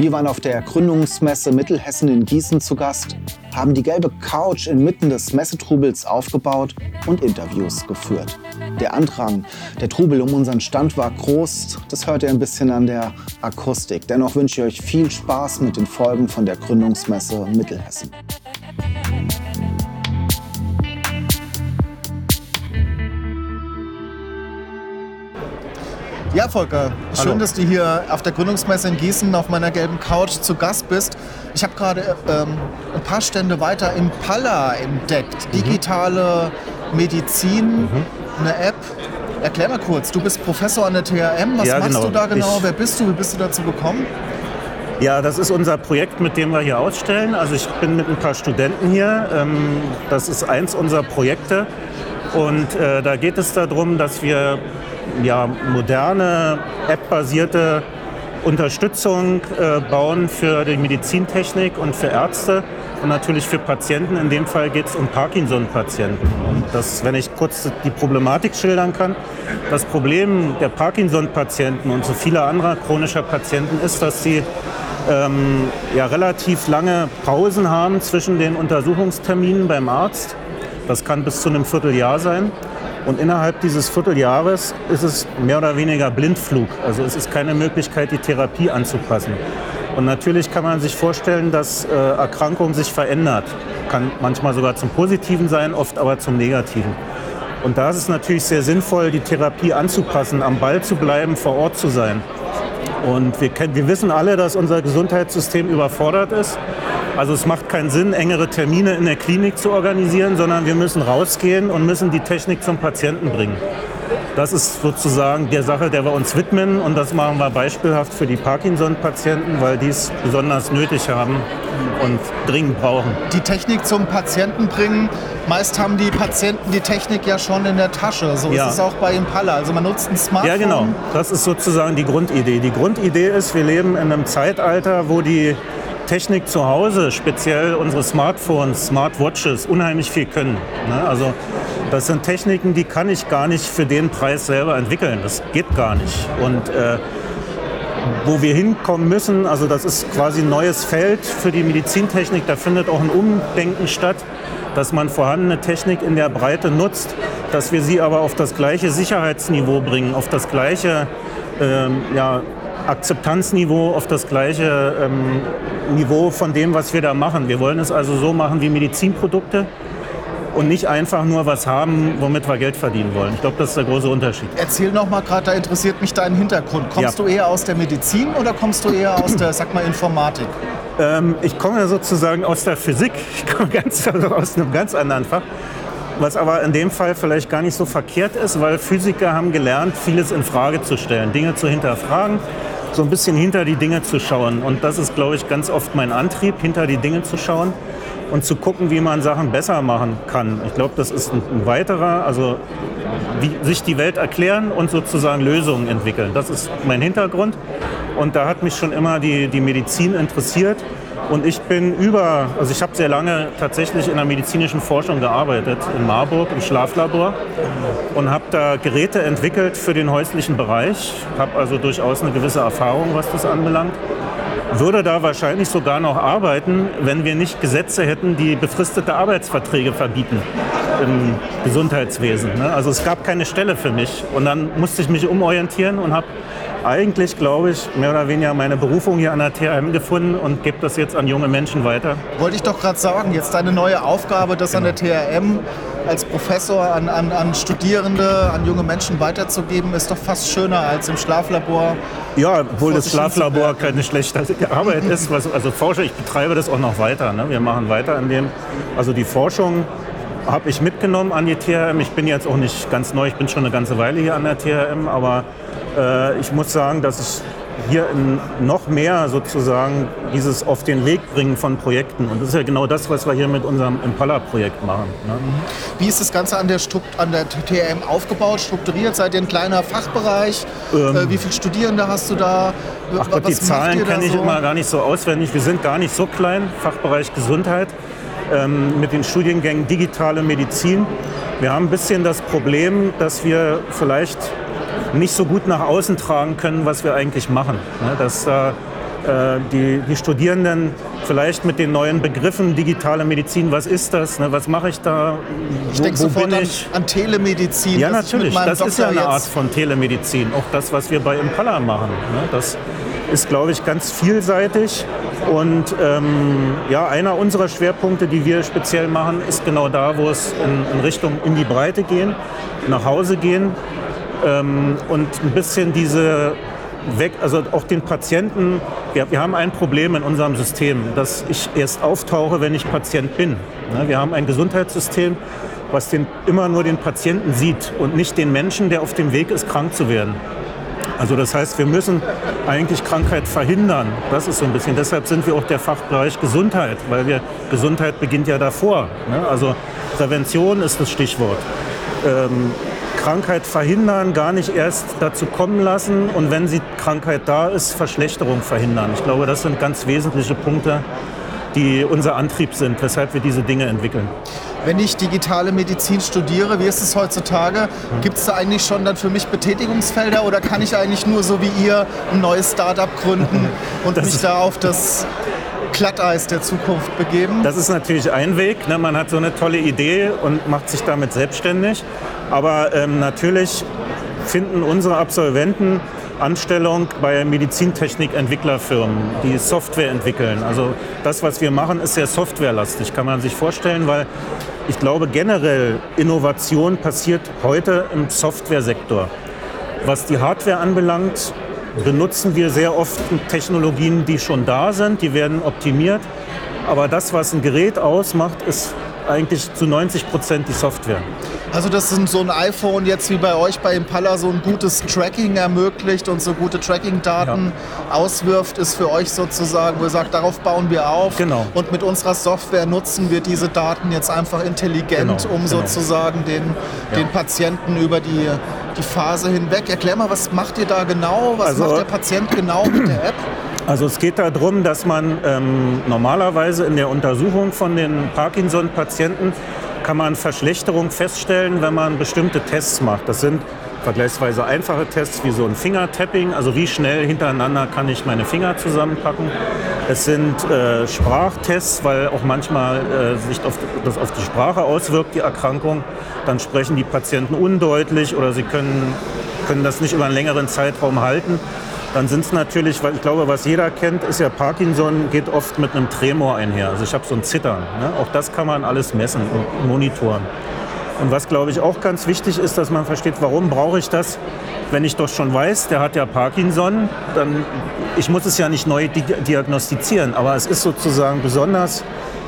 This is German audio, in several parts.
Wir waren auf der Gründungsmesse Mittelhessen in Gießen zu Gast, haben die gelbe Couch inmitten des Messetrubels aufgebaut und Interviews geführt. Der Andrang, der Trubel um unseren Stand war groß, das hört ihr ein bisschen an der Akustik. Dennoch wünsche ich euch viel Spaß mit den Folgen von der Gründungsmesse Mittelhessen. Ja, Volker, schön, Hallo. dass du hier auf der Gründungsmesse in Gießen auf meiner gelben Couch zu Gast bist. Ich habe gerade ähm, ein paar Stände weiter Impala entdeckt. Mhm. Digitale Medizin, eine App. Erklär mal kurz, du bist Professor an der THM. Was Ja, machst genau. du da genau? Ich- Wer bist du? Wie bist du dazu gekommen? Ja, das ist unser Projekt, mit dem wir hier ausstellen. Also ich bin mit ein paar Studenten hier. Ähm, Das ist eins unserer Projekte. Und äh, da geht es darum, dass wir ja, moderne, app-basierte Unterstützung äh, bauen für die Medizintechnik und für Ärzte und natürlich für Patienten. In dem Fall geht es um Parkinson-Patienten. Und das, wenn ich kurz die Problematik schildern kann, das Problem der Parkinson-Patienten und so vieler anderer chronischer Patienten ist, dass sie ähm, ja, relativ lange Pausen haben zwischen den Untersuchungsterminen beim Arzt. Das kann bis zu einem Vierteljahr sein. Und innerhalb dieses Vierteljahres ist es mehr oder weniger Blindflug. Also es ist keine Möglichkeit, die Therapie anzupassen. Und natürlich kann man sich vorstellen, dass äh, Erkrankung sich verändert. Kann manchmal sogar zum Positiven sein, oft aber zum Negativen. Und da ist es natürlich sehr sinnvoll, die Therapie anzupassen, am Ball zu bleiben, vor Ort zu sein. Und wir, wir wissen alle, dass unser Gesundheitssystem überfordert ist. Also es macht keinen Sinn, engere Termine in der Klinik zu organisieren, sondern wir müssen rausgehen und müssen die Technik zum Patienten bringen. Das ist sozusagen der Sache, der wir uns widmen und das machen wir beispielhaft für die Parkinson-Patienten, weil die es besonders nötig haben und dringend brauchen. Die Technik zum Patienten bringen. Meist haben die Patienten die Technik ja schon in der Tasche. So Ja. ist es auch bei Impala. Also man nutzt ein Smartphone. Ja, genau. Das ist sozusagen die Grundidee. Die Grundidee ist, wir leben in einem Zeitalter, wo die Technik zu Hause, speziell unsere Smartphones, Smartwatches, unheimlich viel können. Ne? Also das sind Techniken, die kann ich gar nicht für den Preis selber entwickeln. Das geht gar nicht. Und äh, wo wir hinkommen müssen, also das ist quasi ein neues Feld für die Medizintechnik, da findet auch ein Umdenken statt, dass man vorhandene Technik in der Breite nutzt, dass wir sie aber auf das gleiche Sicherheitsniveau bringen, auf das gleiche ähm, ja, Akzeptanzniveau, auf das gleiche ähm, Niveau von dem, was wir da machen. Wir wollen es also so machen wie Medizinprodukte und nicht einfach nur was haben, womit wir Geld verdienen wollen. Ich glaube, das ist der große Unterschied. Erzähl noch mal gerade, da interessiert mich dein Hintergrund. Kommst Ja. du eher aus der Medizin oder kommst du eher aus der, sag mal, Informatik? Ähm, ich komme sozusagen aus der Physik. Ich komme ganz, also aus einem ganz anderen Fach. Was aber in dem Fall vielleicht gar nicht so verkehrt ist, weil Physiker haben gelernt, vieles in Frage zu stellen, Dinge zu hinterfragen, so ein bisschen hinter die Dinge zu schauen. Und das ist, glaube ich, ganz oft mein Antrieb, hinter die Dinge zu schauen und zu gucken, wie man Sachen besser machen kann. Ich glaube, das ist ein, weiterer, also wie, sich die Welt erklären und sozusagen Lösungen entwickeln. Das ist mein Hintergrund. Und da hat mich schon immer die, die Medizin interessiert. Und ich bin über, also ich habe sehr lange tatsächlich in der medizinischen Forschung gearbeitet, in Marburg im Schlaflabor und habe da Geräte entwickelt für den häuslichen Bereich, habe also durchaus eine gewisse Erfahrung, was das anbelangt. Würde da wahrscheinlich sogar noch arbeiten, wenn wir nicht Gesetze hätten, die befristete Arbeitsverträge verbieten im Gesundheitswesen. Ne? Also es gab keine Stelle für mich. Und dann musste ich mich umorientieren und habe eigentlich, glaube ich, mehr oder weniger meine Berufung hier an der THM gefunden und gebe das jetzt an junge Menschen weiter. Wollte ich doch gerade sagen, jetzt deine neue Aufgabe, das an der TRM als Professor an, an, an Studierende, an junge Menschen weiterzugeben, ist doch fast schöner als im Schlaflabor. Ja, obwohl das Schlaflabor keine schlechte Arbeit ist. Was, also Forscher, ich betreibe das auch noch weiter. Ne? Wir machen weiter an dem. Also die Forschung habe ich mitgenommen an die THM. Ich bin jetzt auch nicht ganz neu, ich bin schon eine ganze Weile hier an der THM, aber äh, ich muss sagen, dass ich hier noch mehr sozusagen dieses auf den Weg bringen von Projekten. Und das ist ja genau das, was wir hier mit unserem Impala-Projekt machen. Ne? Wie ist das Ganze an der, an der TRM aufgebaut, strukturiert? Seid ihr ein kleiner Fachbereich? Ähm, äh, wie viele Studierende hast du da? Ach Gott, die Zahlen kenne ich so? immer gar nicht so auswendig. Wir sind gar nicht so klein, Fachbereich Gesundheit. Ähm, mit den Studiengängen digitale Medizin. Wir haben ein bisschen das Problem, dass wir vielleicht nicht so gut nach außen tragen können, was wir eigentlich machen. Ne? Dass äh, die, die, Studierenden vielleicht mit den neuen Begriffen digitale Medizin, was ist das, ne? was mache ich da, ich denke sofort an, an, Telemedizin. Ja, natürlich, das Doktor ist ja eine Art von Telemedizin, auch das, was wir bei Impala machen. Ne? Das ist, glaube ich, ganz vielseitig und ähm, ja, einer unserer Schwerpunkte, die wir speziell machen, ist genau da, wo es in, in Richtung in die Breite gehen, nach Hause gehen ähm, und ein bisschen diese weg, also auch den Patienten, wir, wir, haben ein Problem in unserem System, dass ich erst auftauche, wenn ich Patient bin. Ne, wir haben ein Gesundheitssystem, was den, immer nur den Patienten sieht und nicht den Menschen, der auf dem Weg ist, krank zu werden. Also das heißt, wir müssen eigentlich Krankheit verhindern. Das ist so ein bisschen. Deshalb sind wir auch der Fachbereich Gesundheit, weil wir Gesundheit beginnt ja davor. Ne? Also Prävention ist das Stichwort. Ähm, Krankheit verhindern, gar nicht erst dazu kommen lassen und wenn die Krankheit da ist, Verschlechterung verhindern. Ich glaube, das sind ganz wesentliche Punkte, die unser Antrieb sind, weshalb wir diese Dinge entwickeln. Wenn ich digitale Medizin studiere, wie ist es heutzutage? Gibt es da eigentlich schon dann für mich Betätigungsfelder oder kann ich eigentlich nur so wie ihr ein neues Startup gründen und das mich da auf das Glatteis der Zukunft begeben? Das ist natürlich ein Weg. Ne? Man hat so eine tolle Idee und macht sich damit selbstständig. Aber ähm, natürlich finden unsere Absolventen Anstellung bei Medizintechnik-Entwicklerfirmen, die Software entwickeln. Also das, was wir machen, ist sehr softwarelastig, kann man sich vorstellen, weil ich glaube generell Innovation passiert heute im Softwaresektor. Was die Hardware anbelangt, benutzen wir sehr oft Technologien, die schon da sind, die werden optimiert. Aber das, was ein Gerät ausmacht, ist eigentlich zu 90 Prozent die Software. Also dass so ein iPhone jetzt wie bei euch bei Impala so ein gutes Tracking ermöglicht und so gute Tracking-Daten ja. auswirft, ist für euch sozusagen, wo ihr sagt, darauf bauen wir auf. Genau. Und mit unserer Software nutzen wir diese Daten jetzt einfach intelligent, genau. um genau. sozusagen den, ja. den Patienten über die, die Phase hinweg. Erklär mal, was macht ihr da genau? Was also, macht der Patient genau mit der App? Also es geht darum, dass man ähm, normalerweise in der Untersuchung von den Parkinson-Patienten kann man Verschlechterung feststellen, wenn man bestimmte Tests macht. Das sind vergleichsweise einfache Tests wie so ein Fingertapping, also wie schnell hintereinander kann ich meine Finger zusammenpacken. Es sind äh, Sprachtests, weil auch manchmal äh, sich auf, das auf die Sprache auswirkt, die Erkrankung. Dann sprechen die Patienten undeutlich oder sie können, können das nicht über einen längeren Zeitraum halten. Dann sind es natürlich, weil ich glaube, was jeder kennt, ist ja Parkinson geht oft mit einem Tremor einher. Also ich habe so ein Zittern. Ne? Auch das kann man alles messen und monitoren. Und was, glaube ich, auch ganz wichtig ist, dass man versteht, warum brauche ich das, wenn ich doch schon weiß, der hat ja Parkinson, dann, ich muss es ja nicht neu diagnostizieren, aber es ist sozusagen besonders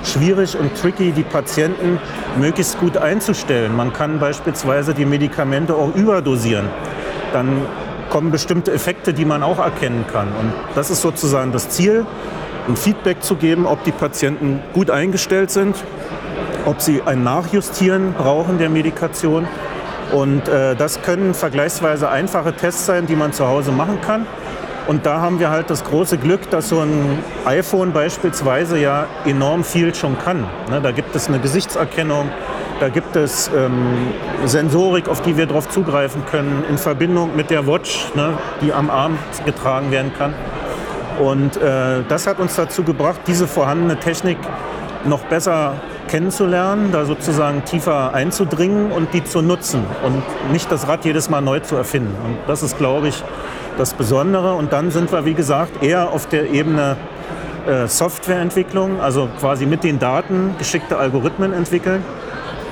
schwierig und tricky, die Patienten möglichst gut einzustellen. Man kann beispielsweise die Medikamente auch überdosieren. Dann kommen bestimmte Effekte, die man auch erkennen kann. Und das ist sozusagen das Ziel, ein Feedback zu geben, ob die Patienten gut eingestellt sind, ob sie ein Nachjustieren brauchen der Medikation. Und äh, das können vergleichsweise einfache Tests sein, die man zu Hause machen kann. Und da haben wir halt das große Glück, dass so ein iPhone beispielsweise ja enorm viel schon kann. Ne, da gibt es eine Gesichtserkennung, da gibt es ähm, Sensorik, auf die wir darauf zugreifen können, in Verbindung mit der Watch, ne, die am Arm getragen werden kann. Und äh, das hat uns dazu gebracht, diese vorhandene Technik noch besser kennenzulernen, da sozusagen tiefer einzudringen und die zu nutzen und nicht das Rad jedes Mal neu zu erfinden. Und das ist, glaube ich, das Besondere. Und dann sind wir, wie gesagt, eher auf der Ebene äh, Softwareentwicklung, also quasi mit den Daten geschickte Algorithmen entwickeln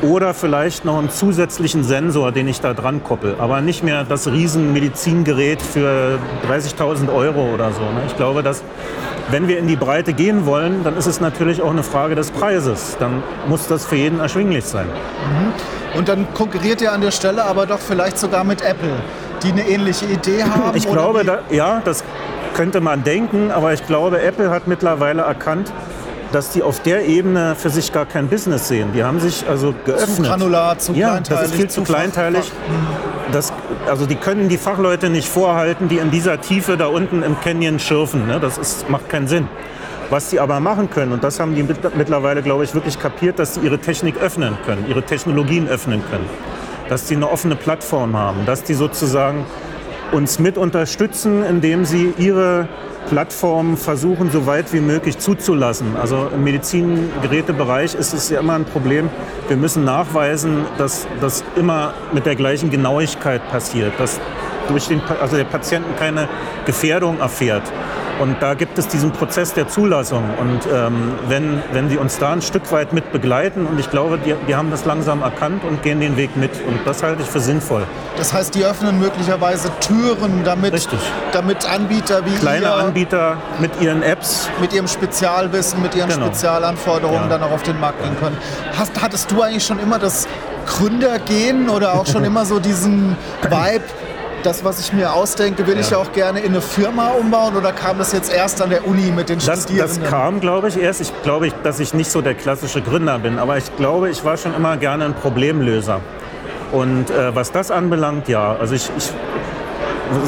oder vielleicht noch einen zusätzlichen Sensor, den ich da dran koppel. Aber nicht mehr das Riesenmedizingerät für 30.000 Euro oder so. Ne? Ich glaube, dass wenn wir in die Breite gehen wollen, dann ist es natürlich auch eine Frage des Preises. Dann muss das für jeden erschwinglich sein. Mhm. Und dann konkurriert ihr an der Stelle aber doch vielleicht sogar mit Apple, die eine ähnliche Idee haben? Ich glaube, da, ja, das könnte man denken, aber ich glaube, Apple hat mittlerweile erkannt, dass die auf der Ebene für sich gar kein Business sehen. Die haben sich also geöffnet. Zu granular, zu ja, kleinteilig. das ist viel zu kleinteilig. Das, also die können die Fachleute nicht vorhalten, die in dieser Tiefe da unten im Canyon schürfen. Ne? Das ist, macht keinen Sinn. Was sie aber machen können, und das haben die mittlerweile, glaube ich, wirklich kapiert, dass sie ihre Technik öffnen können, ihre Technologien öffnen können. Dass sie eine offene Plattform haben, dass die sozusagen uns mit unterstützen, indem sie ihre Plattformen versuchen, so weit wie möglich zuzulassen. Also im Medizingerätebereich ist es ja immer ein Problem. Wir müssen nachweisen, dass das immer mit der gleichen Genauigkeit passiert, dass durch den, also der Patient keine Gefährdung erfährt. Und da gibt es diesen Prozess der Zulassung. Und ähm, wenn, wenn die uns da ein Stück weit mit begleiten, und ich glaube, die, die haben das langsam erkannt und gehen den Weg mit. Und das halte ich für sinnvoll. Das heißt, die öffnen möglicherweise Türen, damit, Richtig. damit Anbieter wie Kleine ihr Anbieter mit ihren Apps. mit ihrem Spezialwissen, mit ihren Genau. Spezialanforderungen Ja. dann auch auf den Markt gehen können. Hast, hattest du eigentlich schon immer das Gründergehen oder auch schon immer so diesen Vibe, das, was ich mir ausdenke, will ich Ja. auch gerne in eine Firma umbauen oder kam das jetzt erst an der Uni mit den Das, Studierenden? das kam, glaube ich, erst. Ich glaube, ich, dass ich nicht so der klassische Gründer bin, aber ich glaube, ich war schon immer gerne ein Problemlöser. Und äh, was das anbelangt, ja. Also ich, ich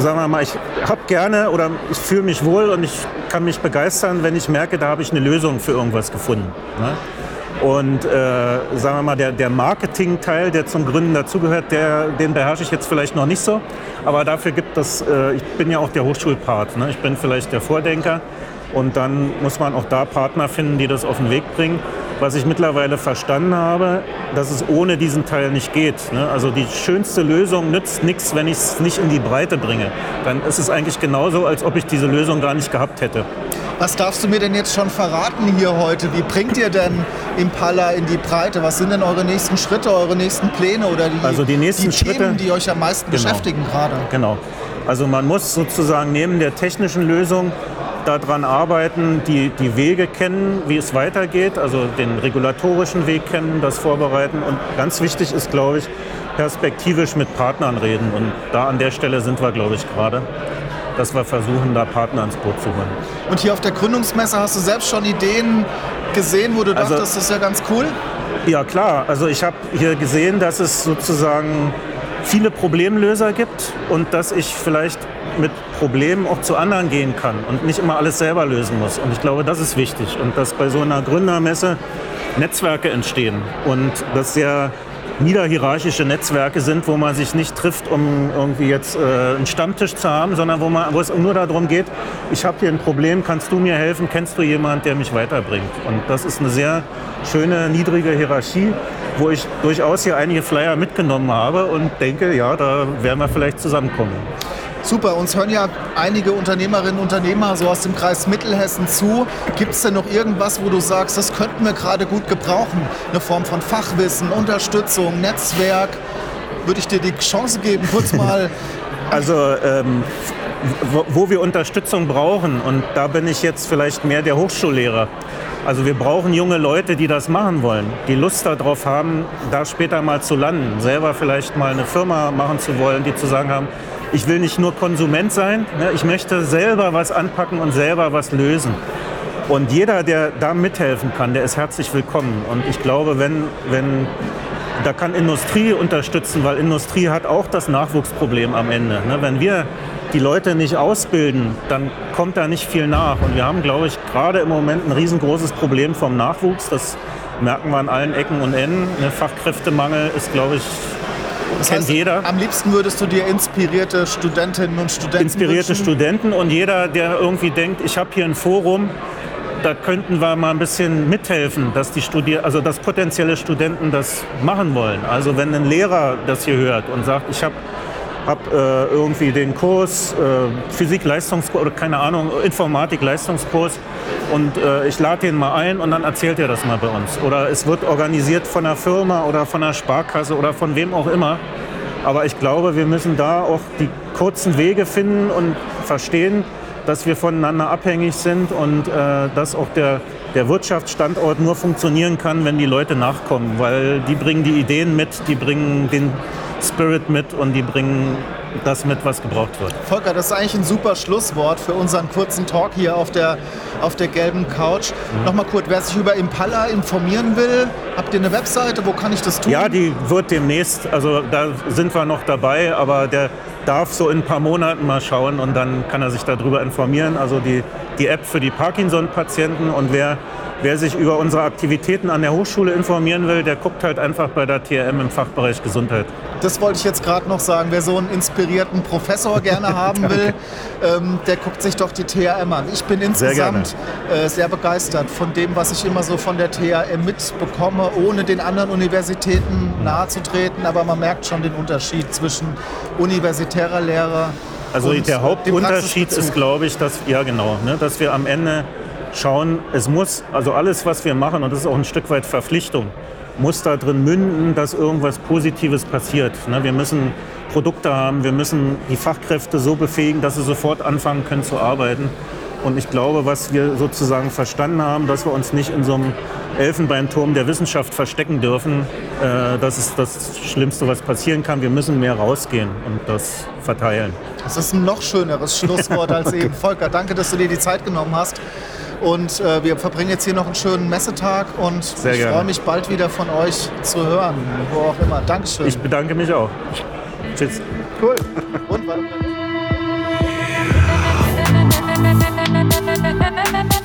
sagen wir mal, ich habe gerne oder ich fühle mich wohl und ich kann mich begeistern, wenn ich merke, da habe ich eine Lösung für irgendwas gefunden. Ne? Und äh, sagen wir mal, der, der Marketing-Teil, der zum Gründen dazugehört, der, den beherrsche ich jetzt vielleicht noch nicht so. Aber dafür gibt es, äh, ich bin ja auch der Hochschulpart. Ne? Ich bin vielleicht der Vordenker. Und dann muss man auch da Partner finden, die das auf den Weg bringen. Was ich mittlerweile verstanden habe, dass es ohne diesen Teil nicht geht. Ne? Also die schönste Lösung nützt nichts, wenn ich es nicht in die Breite bringe. Dann ist es eigentlich genauso, als ob ich diese Lösung gar nicht gehabt hätte. Was darfst du mir denn jetzt schon verraten hier heute? Wie bringt ihr denn Impala in die Breite? Was sind denn eure nächsten Schritte, eure nächsten Pläne oder die, Also die nächsten die Schritte- Themen, die euch am meisten Genau. beschäftigen gerade? Genau. Also man muss sozusagen neben der technischen Lösung daran arbeiten, die, die Wege kennen, wie es weitergeht, also den regulatorischen Weg kennen, das vorbereiten. Und ganz wichtig ist, glaube ich, perspektivisch mit Partnern reden. Und da an der Stelle sind wir, glaube ich, gerade, dass wir versuchen, da Partner ins Boot zu holen. Und hier auf der Gründungsmesse hast du selbst schon Ideen gesehen, wo du Also- dachtest, das ist ja ganz cool? Ja klar, also ich habe hier gesehen, dass es sozusagen viele Problemlöser gibt und dass ich vielleicht mit Problemen auch zu anderen gehen kann und nicht immer alles selber lösen muss. Und ich glaube, das ist wichtig und dass bei so einer Gründermesse Netzwerke entstehen und dass sehr niederhierarchische Netzwerke sind, wo man sich nicht trifft, um irgendwie jetzt äh, einen Stammtisch zu haben, sondern wo, man, wo es nur darum geht, ich habe hier ein Problem, kannst du mir helfen, kennst du jemanden, der mich weiterbringt? Und das ist eine sehr schöne, niedrige Hierarchie, wo ich durchaus hier einige Flyer mitgenommen habe und denke, ja, da werden wir vielleicht zusammenkommen. Super, uns hören ja einige Unternehmerinnen und Unternehmer so aus dem Kreis Mittelhessen zu. Gibt es denn noch irgendwas, wo du sagst, das könnten wir gerade gut gebrauchen? Eine Form von Fachwissen, Unterstützung, Netzwerk? Würde ich dir die Chance geben, kurz mal Also ähm, wo, wo wir Unterstützung brauchen, und da bin ich jetzt vielleicht mehr der Hochschullehrer. Also wir brauchen junge Leute, die das machen wollen, die Lust darauf haben, da später mal zu landen, selber vielleicht mal eine Firma machen zu wollen, die zu sagen haben, ich will nicht nur Konsument sein, ne, ich möchte selber was anpacken und selber was lösen. Und jeder, der da mithelfen kann, der ist herzlich willkommen. Und ich glaube, wenn, wenn da kann Industrie unterstützen, weil Industrie hat auch das Nachwuchsproblem am Ende. Ne? Wenn wir die Leute nicht ausbilden, dann kommt da nicht viel nach. Und wir haben, glaube ich, gerade im Moment ein riesengroßes Problem vom Nachwuchs. Das merken wir an allen Ecken und Enden. Ne? Fachkräftemangel ist, glaube ich, Das kennt heißt, jeder. Am liebsten würdest du dir inspirierte Studentinnen und Studenten inspirierte wünschen? Studenten und jeder, der irgendwie denkt, ich habe hier ein Forum, da könnten wir mal ein bisschen mithelfen, dass die Studier also dass potenzielle Studenten das machen wollen. Also wenn ein Lehrer das hier hört und sagt, ich habe hab, äh, irgendwie den Kurs äh, Physik-Leistungskurs oder keine Ahnung, Informatik-Leistungskurs und äh, ich lade den mal ein und dann erzählt er das mal bei uns. Oder es wird organisiert von einer Firma oder von einer Sparkasse oder von wem auch immer. Aber ich glaube, wir müssen da auch die kurzen Wege finden und verstehen, dass wir voneinander abhängig sind und äh, dass auch der, der Wirtschaftsstandort nur funktionieren kann, wenn die Leute nachkommen, weil die bringen die Ideen mit, die bringen den Spirit mit und die bringen das mit, was gebraucht wird. Volker, das ist eigentlich ein super Schlusswort für unseren kurzen Talk hier auf der, auf der gelben Couch. Mhm. Nochmal kurz, wer sich über Impala informieren will, habt ihr eine Webseite, wo kann ich das tun? Ja, die wird demnächst, also da sind wir noch dabei, aber der darf so in ein paar Monaten mal schauen und dann kann er sich darüber informieren. Also die, die App für die Parkinson-Patienten und wer Wer sich über unsere Aktivitäten an der Hochschule informieren will, der guckt halt einfach bei der TRM im Fachbereich Gesundheit. Das wollte ich jetzt gerade noch sagen. Wer so einen inspirierten Professor gerne haben will, ähm, der guckt sich doch die TRM an. Ich bin insgesamt sehr, äh, sehr, begeistert von dem, was ich immer so von der TRM mitbekomme, ohne den anderen Universitäten nahezutreten. Aber man merkt schon den Unterschied zwischen universitärer Lehre also der Hauptunterschied ist, glaube ich, dass, ja genau, ne, dass wir am Ende schauen, es muss, also alles, was wir machen, und das ist auch ein Stück weit Verpflichtung, muss da drin münden, dass irgendwas Positives passiert. Ne, wir müssen Produkte haben, wir müssen die Fachkräfte so befähigen, dass sie sofort anfangen können zu arbeiten. Und ich glaube, was wir sozusagen verstanden haben, dass wir uns nicht in so einem Elfenbeinturm der Wissenschaft verstecken dürfen, äh, das ist das Schlimmste, was passieren kann. Wir müssen mehr rausgehen und das verteilen. Das ist ein noch schöneres Schlusswort als eben. Volker, danke, dass du dir die Zeit genommen hast. Und äh, wir verbringen jetzt hier noch einen schönen Messetag und Sehr ich freue mich bald wieder von euch zu hören, wo auch immer. Dankeschön. Ich bedanke mich auch. Tschüss. Cool. Und weiter.